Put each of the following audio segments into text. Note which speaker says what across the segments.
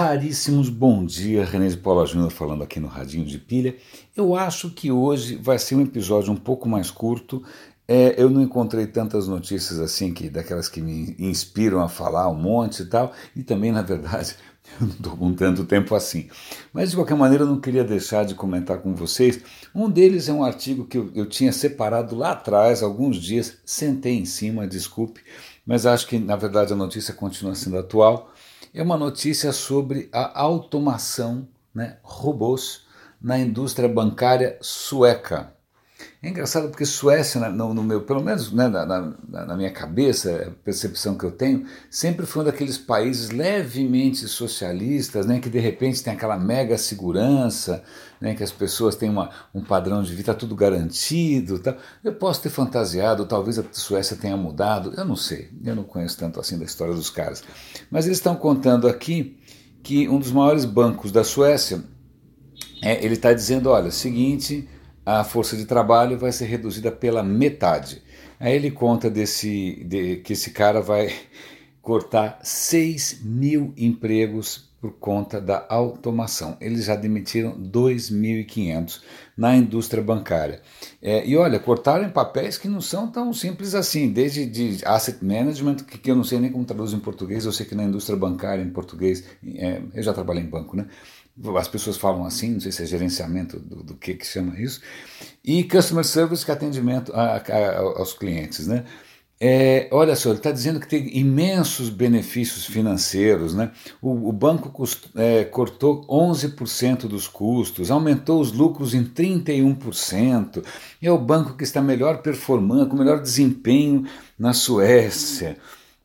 Speaker 1: raríssimos bom dia, René de Paula Júnior falando aqui no Radinho de Pilha. Eu acho que hoje vai ser um episódio um pouco mais curto. É, eu não encontrei tantas notícias assim, que daquelas que me inspiram a falar um monte e tal, e também, na verdade, eu não estou com tanto tempo assim. Mas de qualquer maneira, eu não queria deixar de comentar com vocês. Um deles é um artigo que eu, eu tinha separado lá atrás, alguns dias, sentei em cima, desculpe, mas acho que na verdade a notícia continua sendo atual é uma notícia sobre a automação, né, robôs, na indústria bancária sueca. É engraçado porque Suécia, no, no meu, pelo menos né, na, na, na, minha cabeça, a percepção que eu tenho, sempre foi um daqueles países levemente socialistas, né, que de repente tem aquela mega segurança, né, que as pessoas têm uma, um padrão de vida, tudo garantido. Tá. Eu posso ter fantasiado, talvez a Suécia tenha mudado, eu não sei, eu não conheço tanto assim da história dos caras. Mas eles estão contando aqui que um dos maiores bancos da Suécia, é, ele está dizendo, olha, seguinte a força de trabalho vai ser reduzida pela metade. Aí ele conta desse, de, que esse cara vai cortar 6 mil empregos por conta da automação. Eles já demitiram 2.500 na indústria bancária. É, e olha, cortaram em papéis que não são tão simples assim, desde de asset management, que, que eu não sei nem como traduz em português, eu sei que na indústria bancária em português, é, eu já trabalhei em banco, né? As pessoas falam assim, não sei se é gerenciamento do, do que que chama isso, e customer service, que é atendimento a, a, aos clientes, né? É, olha só, ele está dizendo que tem imensos benefícios financeiros, né? O, o banco cust, é, cortou 11% dos custos, aumentou os lucros em 31%, é o banco que está melhor performando, com melhor desempenho na Suécia.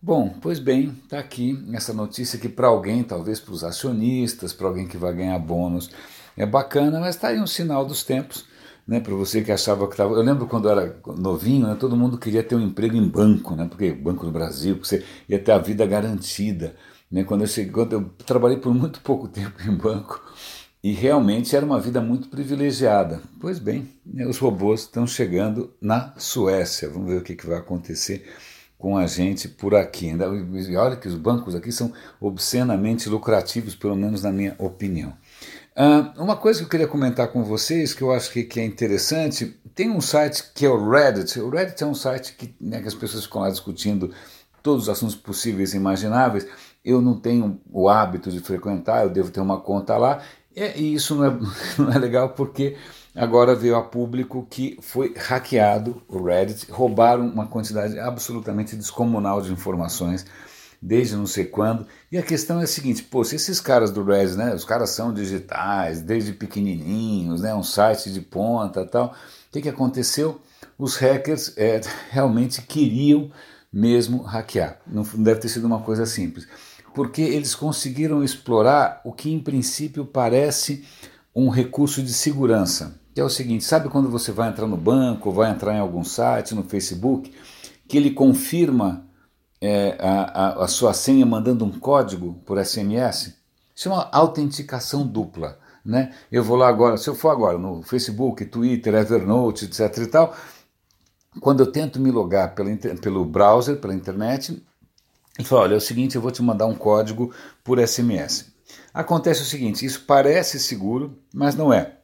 Speaker 1: Bom, pois bem, está aqui essa notícia que para alguém, talvez para os acionistas, para alguém que vai ganhar bônus, é bacana, mas está aí um sinal dos tempos. Né, para você que achava que estava. Eu lembro quando eu era novinho, né, todo mundo queria ter um emprego em banco, né, porque Banco do Brasil, porque você ia ter a vida garantida. Né, quando, eu cheguei, quando eu trabalhei por muito pouco tempo em banco e realmente era uma vida muito privilegiada. Pois bem, né, os robôs estão chegando na Suécia. Vamos ver o que, que vai acontecer com a gente por aqui. E olha que os bancos aqui são obscenamente lucrativos, pelo menos na minha opinião. Uh, uma coisa que eu queria comentar com vocês, que eu acho que, que, é interessante, tem um site que é o Reddit. O Reddit é um site que, né, que as pessoas ficam lá discutindo todos os assuntos possíveis e imagináveis. Eu não tenho o hábito de frequentar, eu devo ter uma conta lá, e isso não é, não é legal porque agora veio a público que foi hackeado o Reddit, roubaram uma quantidade absolutamente descomunal de informações desde não sei quando. E a questão é a seguinte, pô, se esses caras do Reddit, né, os caras são digitais, desde pequenininhos, né, um site de ponta tal, o que, que aconteceu? Os hackers é, realmente queriam mesmo hackear. Não deve ter sido uma coisa simples. Porque eles conseguiram explorar o que em princípio parece um recurso de segurança que é o seguinte: sabe quando você vai entrar no banco, vai entrar em algum site, no Facebook, que ele confirma é, a, a, a, sua senha mandando um código por SMS? Isso é uma autenticação dupla. Né? Eu vou lá agora, se eu for agora no Facebook, Twitter, Evernote, etc. e tal, quando eu tento me logar pelo, pelo browser, pela internet, ele fala: olha, é o seguinte, eu vou te mandar um código por SMS. Acontece o seguinte: isso parece seguro, mas não é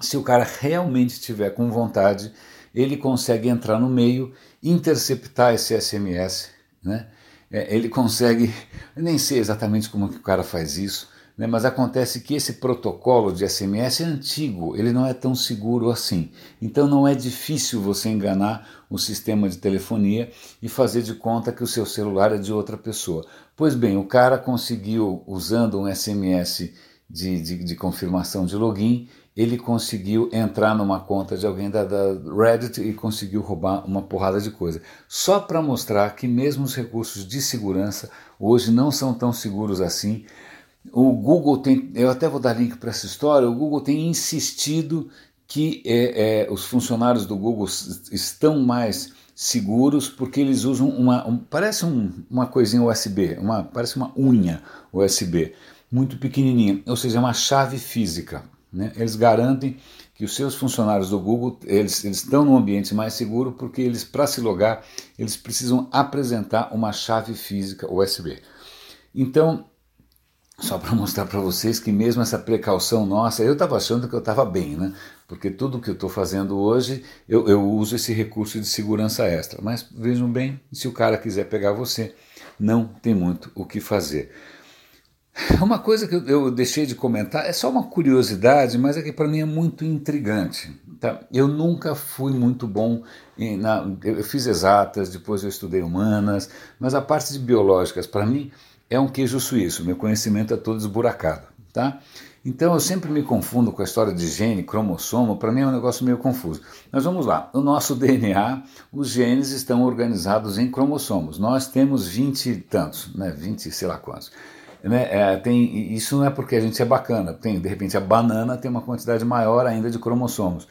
Speaker 1: se o cara realmente estiver com vontade, ele consegue entrar no meio, interceptar esse SMS, né? É, ele consegue, nem sei exatamente como que o cara faz isso, né? mas acontece que esse protocolo de SMS é antigo, ele não é tão seguro assim. Então não é difícil você enganar o sistema de telefonia e fazer de conta que o seu celular é de outra pessoa. Pois bem, o cara conseguiu, usando um SMS de, de, de confirmação de login, ele conseguiu entrar numa conta de alguém da, da Reddit e conseguiu roubar uma porrada de coisa. Só para mostrar que mesmo os recursos de segurança hoje não são tão seguros assim. O Google tem, eu até vou dar link para essa história, o Google tem insistido que é, é, os funcionários do Google estão mais seguros porque eles usam uma, um, parece um, uma coisinha USB, uma, parece uma unha USB, muito pequenininha, ou seja, é uma chave física. Né? Eles garantem que os seus funcionários do Google eles, eles estão num ambiente mais seguro porque eles para se logar eles precisam apresentar uma chave física USB. Então só para mostrar para vocês que mesmo essa precaução nossa, eu estava achando que eu estava bem, né? Porque tudo que eu estou fazendo hoje, eu, eu uso esse recurso de segurança extra. Mas vejam bem, se o cara quiser pegar você, não tem muito o que fazer. Uma coisa que eu deixei de comentar é só uma curiosidade, mas é que para mim é muito intrigante. Tá? Eu nunca fui muito bom em, na, eu fiz exatas, depois eu estudei humanas, mas a parte de biológicas para mim é um queijo suíço. Meu conhecimento é todo esburacado, tá? Então eu sempre me confundo com a história de gene, cromossomo, para mim é um negócio meio confuso. Mas vamos lá, no nosso DNA, os genes estão organizados em cromossomos. Nós temos 20 e tantos, né? 20, sei lá quantos. Né? É, tem, isso não é porque a gente é bacana, tem, de repente a banana tem uma quantidade maior ainda de cromossomos.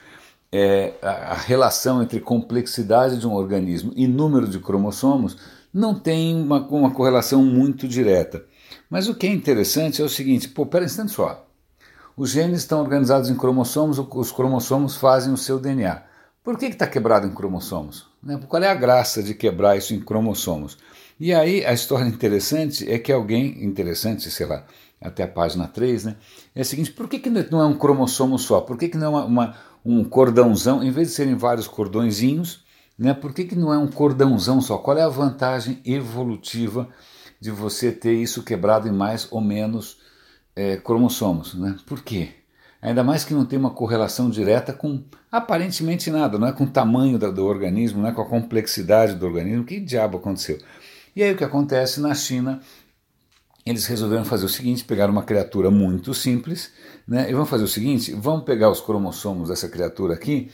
Speaker 1: É, a, a relação entre complexidade de um organismo e número de cromossomos não tem uma, uma correlação muito direta. Mas o que é interessante é o seguinte: pô, pera um instante só. Os genes estão organizados em cromossomos, os cromossomos fazem o seu DNA. Por que está que quebrado em cromossomos? Né? Qual é a graça de quebrar isso em cromossomos? E aí a história interessante é que alguém, interessante, sei lá, até a página 3, né? É o seguinte, por que, que não é um cromossomo só? Por que, que não é uma, uma, um cordãozão, em vez de serem vários cordõezinhos, né? Por que, que não é um cordãozão só? Qual é a vantagem evolutiva de você ter isso quebrado em mais ou menos é, cromossomos? Né? Por quê? Ainda mais que não tem uma correlação direta com aparentemente nada, não é com o tamanho do, do organismo, não é com a complexidade do organismo. Que diabo aconteceu? E aí o que acontece na China? Eles resolveram fazer o seguinte: pegaram uma criatura muito simples, né? E vão fazer o seguinte: vamos pegar os cromossomos dessa criatura aqui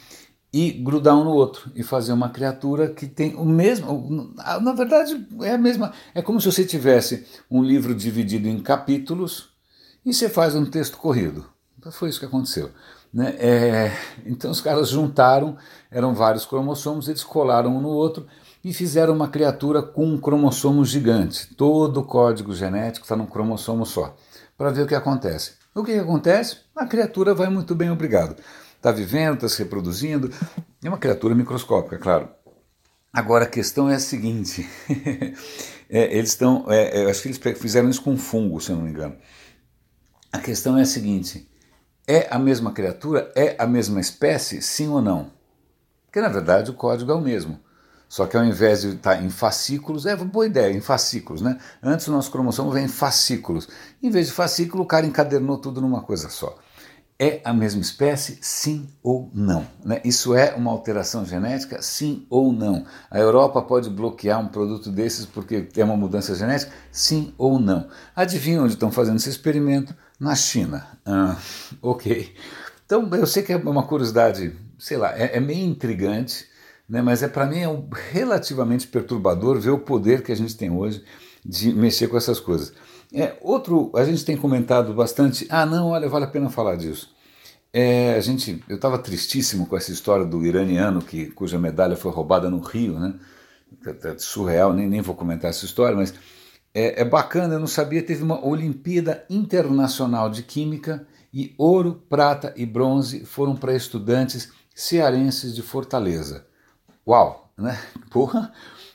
Speaker 1: e grudar um no outro e fazer uma criatura que tem o mesmo. Na verdade, é a mesma. É como se você tivesse um livro dividido em capítulos e você faz um texto corrido. Foi isso que aconteceu. Né? É, então os caras juntaram, eram vários cromossomos, eles colaram um no outro e fizeram uma criatura com um cromossomo gigante. Todo o código genético está num cromossomo só. Para ver o que acontece. O que, que acontece? A criatura vai muito bem, obrigado está vivendo, está se reproduzindo. É uma criatura microscópica, claro. Agora a questão é a seguinte: é, eles estão, é, é acho que eles fizeram isso com fungo, se eu não me engano. A questão é a seguinte: é a mesma criatura? É a mesma espécie? Sim ou não? Porque na verdade o código é o mesmo. Só que ao invés de estar tá em fascículos, é boa ideia, em fascículos, né? Antes o nosso cromossomo vem em fascículos. Em vez de fascículo, o cara encadernou tudo numa coisa só. É a mesma espécie, sim ou não? Né? Isso é uma alteração genética, sim ou não? A Europa pode bloquear um produto desses porque tem uma mudança genética, sim ou não? Adivinha onde estão fazendo esse experimento? Na China. Ah, ok. Então eu sei que é uma curiosidade, sei lá, é, é meio intrigante, né? mas é para mim é um, relativamente perturbador ver o poder que a gente tem hoje de mexer com essas coisas. É, outro, a gente tem comentado bastante, ah não, olha, vale a pena falar disso. É, a gente, eu estava tristíssimo com essa história do iraniano que, cuja medalha foi roubada no Rio, né? É surreal, nem, nem vou comentar essa história, mas é, é bacana, eu não sabia, teve uma Olimpíada Internacional de Química e ouro, prata e bronze foram para estudantes cearenses de Fortaleza. Uau, né? Porra,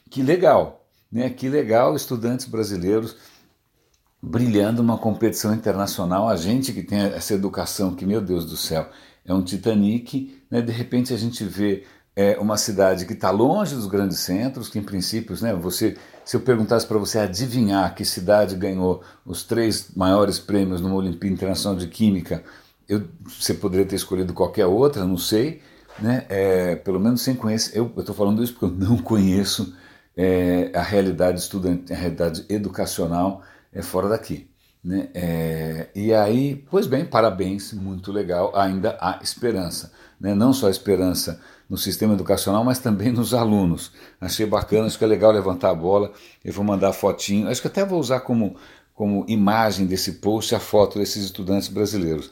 Speaker 1: que legal, né? Que legal, estudantes brasileiros brilhando uma competição internacional, a gente que tem essa educação que, meu Deus do céu, é um Titanic, né? de repente a gente vê é, uma cidade que está longe dos grandes centros, que em princípios, né, você, se eu perguntasse para você adivinhar que cidade ganhou os três maiores prêmios numa Olimpíada Internacional de Química, eu, você poderia ter escolhido qualquer outra, não sei, né? É, pelo menos sem conhecer. Eu estou falando isso porque eu não conheço é, a realidade estudante, a realidade educacional é fora daqui. Né? É, e aí, pois bem, parabéns, muito legal, ainda há esperança. Né? Não só esperança no sistema educacional, mas também nos alunos. Achei bacana, acho que é legal levantar a bola, eu vou mandar fotinho, acho que até vou usar como, como imagem desse post a foto desses estudantes brasileiros.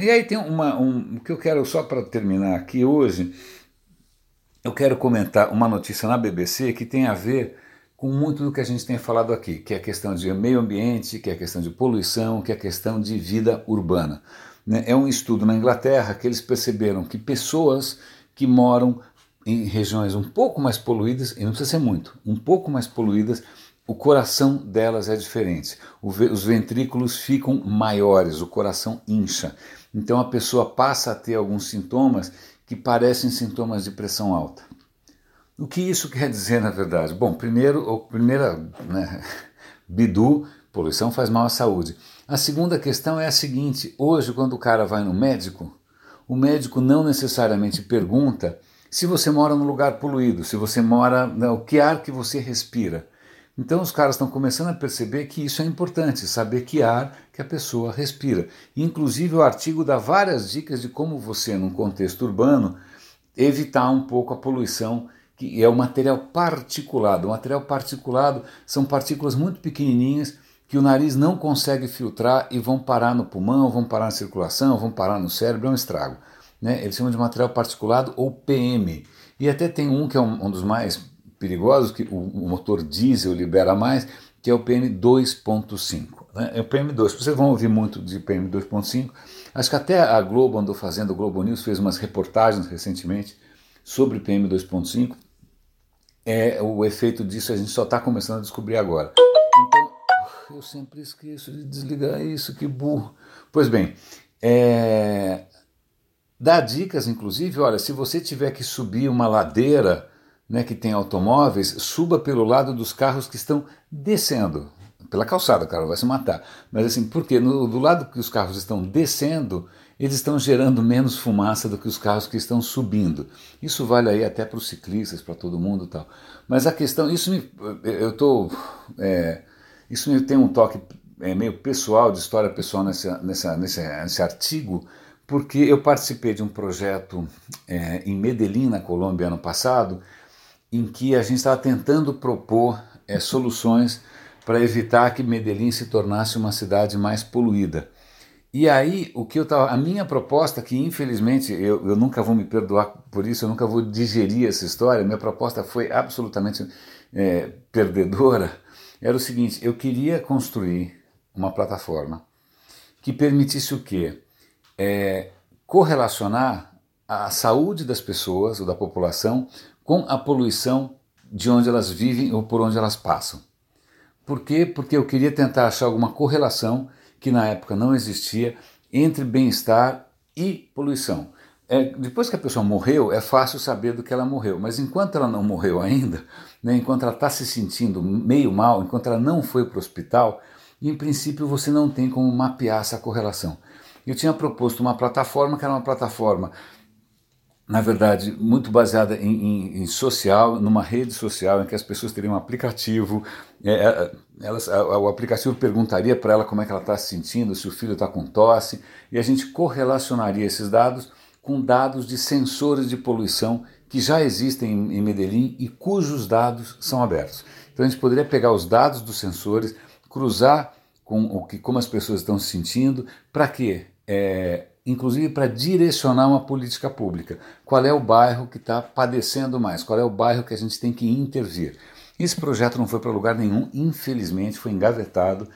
Speaker 1: E aí tem uma, um, que eu quero, só para terminar aqui hoje, eu quero comentar uma notícia na BBC que tem a ver com muito do que a gente tem falado aqui, que é a questão de meio ambiente, que é a questão de poluição, que é a questão de vida urbana. Né? É um estudo na Inglaterra que eles perceberam que pessoas que moram em regiões um pouco mais poluídas, e não precisa ser muito, um pouco mais poluídas, o coração delas é diferente. Os ventrículos ficam maiores, o coração incha. Então a pessoa passa a ter alguns sintomas que parecem sintomas de pressão alta. O que isso quer dizer na verdade? Bom, primeiro, a primeira, né, bidu, poluição faz mal à saúde. A segunda questão é a seguinte: hoje, quando o cara vai no médico, o médico não necessariamente pergunta se você mora num lugar poluído, se você mora, né, o que ar que você respira. Então os caras estão começando a perceber que isso é importante, saber que ar que a pessoa respira. Inclusive o artigo dá várias dicas de como você, num contexto urbano, evitar um pouco a poluição, que é o material particulado. O material particulado são partículas muito pequenininhas que o nariz não consegue filtrar e vão parar no pulmão, vão parar na circulação, vão parar no cérebro, é um estrago. Né? Eles chamam de material particulado ou PM. E até tem um que é um, um dos mais perigosos, que o, o, motor diesel libera mais, que é o PM 2.5. Né? É o PM2. Vocês vão ouvir muito de PM 2.5. Acho que até a Globo andou fazendo, o Globo News fez umas reportagens recentemente sobre PM 2.5. É, o efeito disso a gente só está começando a descobrir agora. Então, eu sempre esqueço de desligar isso, que burro. Pois bem, é, Dá dicas, inclusive, olha, se você tiver que subir uma ladeira né, que tem automóveis, suba pelo lado dos carros que estão descendo. Pela calçada, cara, vai se matar. Mas assim, porque no, do lado que os carros estão descendo, eles estão gerando menos fumaça do que os carros que estão subindo. Isso vale aí até para os ciclistas, para todo mundo e tal. Mas a questão, isso me, eu tô, é, isso me tem um toque é, meio pessoal, de história pessoal nessa, nesse, nesse artigo, porque eu participei de um projeto é, em Medellín, na Colômbia, ano passado, em que a gente estava tentando propor é, soluções para evitar que Medellín se tornasse uma cidade mais poluída. E aí, o que eu tava, a minha proposta, que infelizmente eu, eu nunca vou me perdoar por isso, eu nunca vou digerir essa história, minha proposta foi absolutamente é, perdedora, era o seguinte: eu queria construir uma plataforma que permitisse o quê? é, correlacionar a saúde das pessoas ou da população com a poluição de onde elas vivem ou por onde elas passam. Por quê? Porque eu queria tentar achar alguma correlação que na época não existia entre bem-estar e poluição. É, depois que a pessoa morreu, é fácil saber do que ela morreu, mas enquanto ela não morreu ainda, né, enquanto ela está se sentindo meio mal, enquanto ela não foi para o hospital, em princípio você não tem como mapear essa correlação eu tinha proposto uma plataforma que era uma plataforma, na verdade, muito baseada em, em, em social, numa rede social em que as pessoas teriam um aplicativo, é, é elas, o aplicativo perguntaria para ela como é que ela está se sentindo, se o filho está com tosse, e a gente correlacionaria esses dados com dados de sensores de poluição que já existem em Medellín e cujos dados são abertos. Então a gente poderia pegar os dados dos sensores, cruzar com o que, como as pessoas estão se sentindo, para quê? É, inclusive para direcionar uma política pública. Qual é o bairro que está padecendo mais? Qual é o bairro que a gente tem que intervir? Esse projeto não foi para lugar nenhum, infelizmente foi engavetado.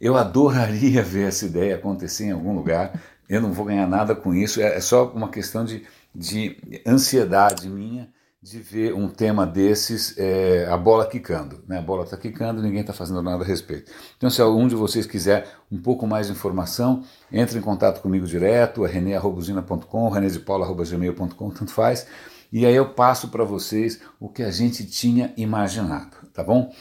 Speaker 1: Eu adoraria ver essa ideia acontecer em algum lugar. Eu não vou ganhar nada com isso, é, é só uma questão de, de ansiedade minha de ver um tema desses, é, a bola quicando. Né? A bola está quicando ninguém está fazendo nada a respeito. Então, se algum de vocês quiser um pouco mais de informação, entre em contato comigo direto, é rene.com, renedepaula.gmail.com, tanto faz. E aí eu passo para vocês o que a gente tinha imaginado, tá bom?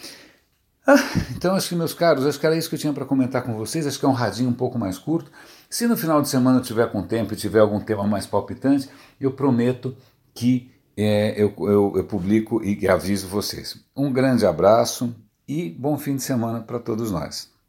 Speaker 1: Ah, então, acho que, meus caros, acho que era isso que eu tinha para comentar com vocês. Acho que é um radinho um pouco mais curto. Se no final de semana eu tiver com tempo e tiver algum tema mais palpitante, eu prometo que é, eu, eu, eu publico e aviso vocês. Um grande abraço e bom fim de semana para todos nós.